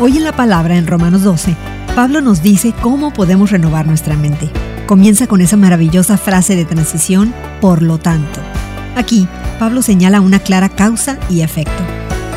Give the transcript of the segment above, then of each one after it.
Hoy en la palabra en Romanos 12, Pablo nos dice cómo podemos renovar nuestra mente. Comienza con esa maravillosa frase de transición, por lo tanto. Aquí, Pablo señala una clara causa y efecto.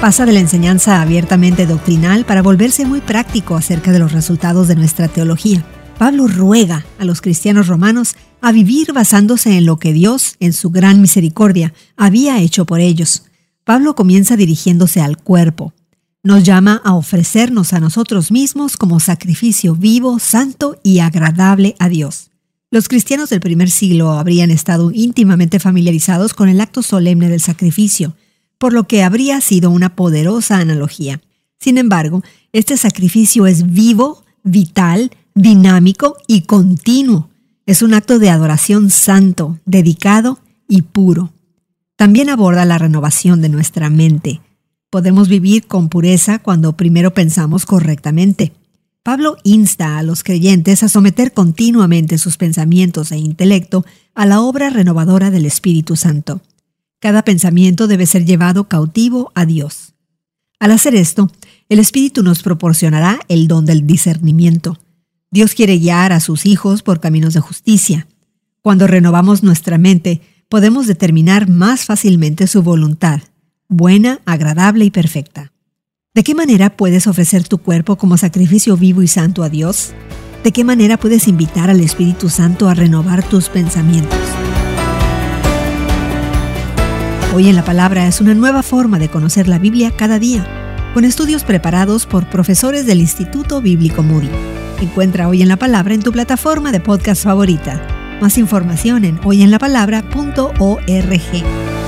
Pasa de la enseñanza abiertamente doctrinal para volverse muy práctico acerca de los resultados de nuestra teología. Pablo ruega a los cristianos romanos a vivir basándose en lo que Dios, en su gran misericordia, había hecho por ellos. Pablo comienza dirigiéndose al cuerpo, nos llama a ofrecernos a nosotros mismos como sacrificio vivo, santo y agradable a Dios. Los cristianos del primer siglo habrían estado íntimamente familiarizados con el acto solemne del sacrificio, por lo que habría sido una poderosa analogía. Sin embargo, este sacrificio es vivo, vital, dinámico y continuo. Es un acto de adoración santo, dedicado y puro. También aborda la renovación de nuestra mente, Podemos vivir con pureza cuando primero pensamos correctamente. Pablo insta a los creyentes a someter continuamente sus pensamientos e intelecto a la obra renovadora del Espíritu Santo. Cada pensamiento debe ser llevado cautivo a Dios. Al hacer esto, el Espíritu nos proporcionará el don del discernimiento. Dios quiere guiar a sus hijos por caminos de justicia. Cuando renovamos nuestra mente, podemos determinar más fácilmente su voluntad buena, agradable y perfecta. ¿De qué manera puedes ofrecer tu cuerpo como sacrificio vivo y santo a Dios? ¿De qué manera puedes invitar al Espíritu Santo a renovar tus pensamientos? Hoy en la palabra es una nueva forma de conocer la Biblia cada día, con estudios preparados por profesores del Instituto Bíblico Moody. Encuentra Hoy en la Palabra en tu plataforma de podcast favorita. Más información en hoyenlapalabra.org.